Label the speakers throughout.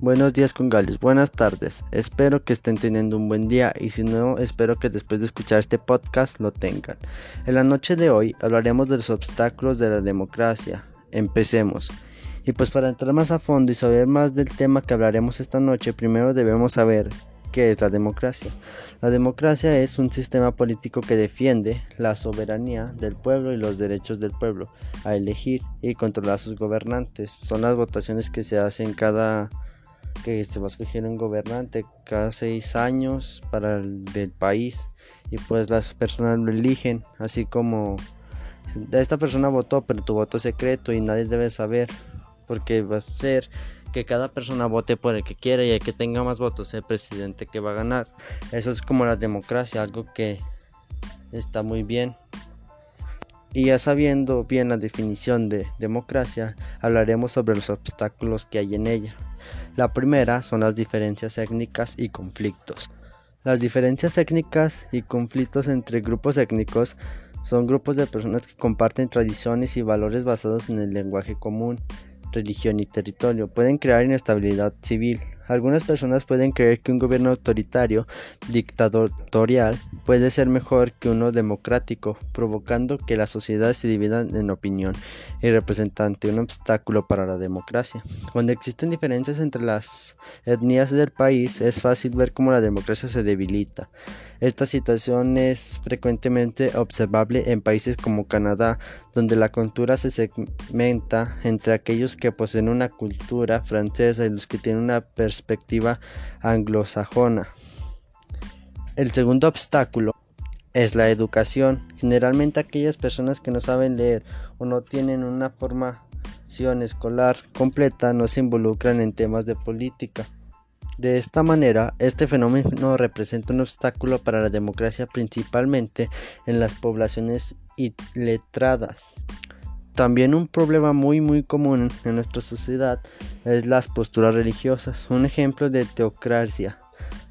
Speaker 1: Buenos días con Gales, buenas tardes. Espero que estén teniendo un buen día y si no, espero que después de escuchar este podcast lo tengan. En la noche de hoy hablaremos de los obstáculos de la democracia. Empecemos. Y pues para entrar más a fondo y saber más del tema que hablaremos esta noche, primero debemos saber qué es la democracia. La democracia es un sistema político que defiende la soberanía del pueblo y los derechos del pueblo a elegir y controlar a sus gobernantes. Son las votaciones que se hacen cada que se va a escoger un gobernante cada seis años para el del país y pues las personas lo eligen así como esta persona votó pero tu voto es secreto y nadie debe saber porque va a ser que cada persona vote por el que quiera y el que tenga más votos el presidente que va a ganar. Eso es como la democracia algo que está muy bien. Y ya sabiendo bien la definición de democracia hablaremos sobre los obstáculos que hay en ella la primera son las diferencias étnicas y conflictos. Las diferencias étnicas y conflictos entre grupos étnicos son grupos de personas que comparten tradiciones y valores basados en el lenguaje común, religión y territorio. Pueden crear inestabilidad civil, algunas personas pueden creer que un gobierno autoritario, dictatorial, puede ser mejor que uno democrático, provocando que la sociedad se divida en opinión y representante, un obstáculo para la democracia. Cuando existen diferencias entre las etnias del país, es fácil ver cómo la democracia se debilita. Esta situación es frecuentemente observable en países como Canadá, donde la cultura se segmenta entre aquellos que poseen una cultura francesa y los que tienen una perspectiva perspectiva anglosajona. El segundo obstáculo es la educación. Generalmente aquellas personas que no saben leer o no tienen una formación escolar completa no se involucran en temas de política. De esta manera, este fenómeno representa un obstáculo para la democracia principalmente en las poblaciones iletradas. También un problema muy muy común en nuestra sociedad es las posturas religiosas. Un ejemplo de teocracia.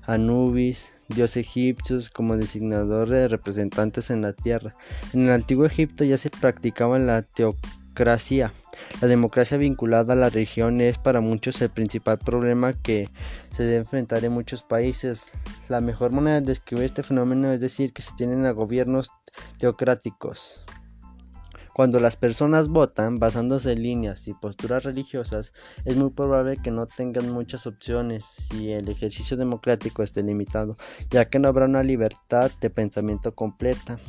Speaker 1: Anubis, dios egipcios como designador de representantes en la tierra. En el antiguo Egipto ya se practicaba la teocracia. La democracia vinculada a la religión es para muchos el principal problema que se debe enfrentar en muchos países. La mejor manera de describir este fenómeno es decir que se tienen a gobiernos teocráticos. Cuando las personas votan basándose en líneas y posturas religiosas, es muy probable que no tengan muchas opciones y el ejercicio democrático esté limitado, ya que no habrá una libertad de pensamiento completa.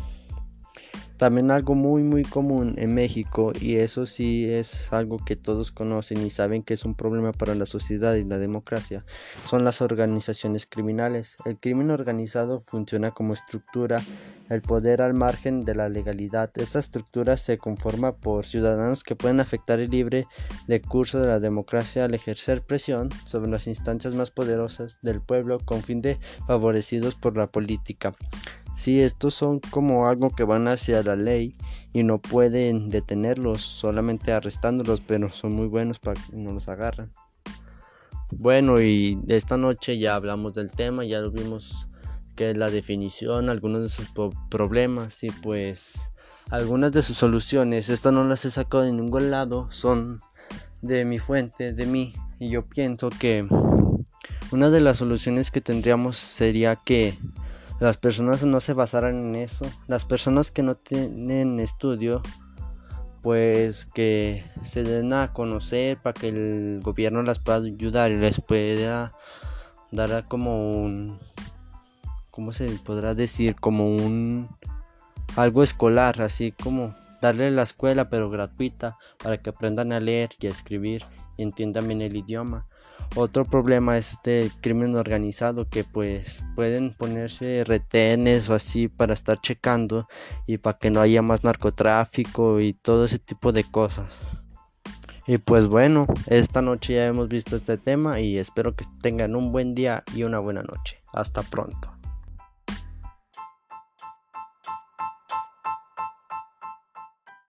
Speaker 1: También algo muy muy común en México y eso sí es algo que todos conocen y saben que es un problema para la sociedad y la democracia son las organizaciones criminales. El crimen organizado funciona como estructura, el poder al margen de la legalidad. Esta estructura se conforma por ciudadanos que pueden afectar el libre curso de la democracia al ejercer presión sobre las instancias más poderosas del pueblo con fin de favorecidos por la política. Si estos son como algo que van hacia la ley y no pueden detenerlos solamente arrestándolos, pero son muy buenos para que no los agarran. Bueno, y esta noche ya hablamos del tema, ya lo vimos que es la definición, algunos de sus problemas y pues algunas de sus soluciones. Estas no las he sacado de ningún lado, son de mi fuente, de mí. Y yo pienso que una de las soluciones que tendríamos sería que las personas no se basaran en eso. Las personas que no tienen estudio, pues que se den a conocer para que el gobierno las pueda ayudar y les pueda dar como un, ¿cómo se podrá decir? Como un, algo escolar, así como darle la escuela pero gratuita para que aprendan a leer y a escribir y entiendan bien el idioma. Otro problema es el crimen organizado que pues pueden ponerse retenes o así para estar checando y para que no haya más narcotráfico y todo ese tipo de cosas. Y pues bueno, esta noche ya hemos visto este tema y espero que tengan un buen día y una buena noche. Hasta pronto.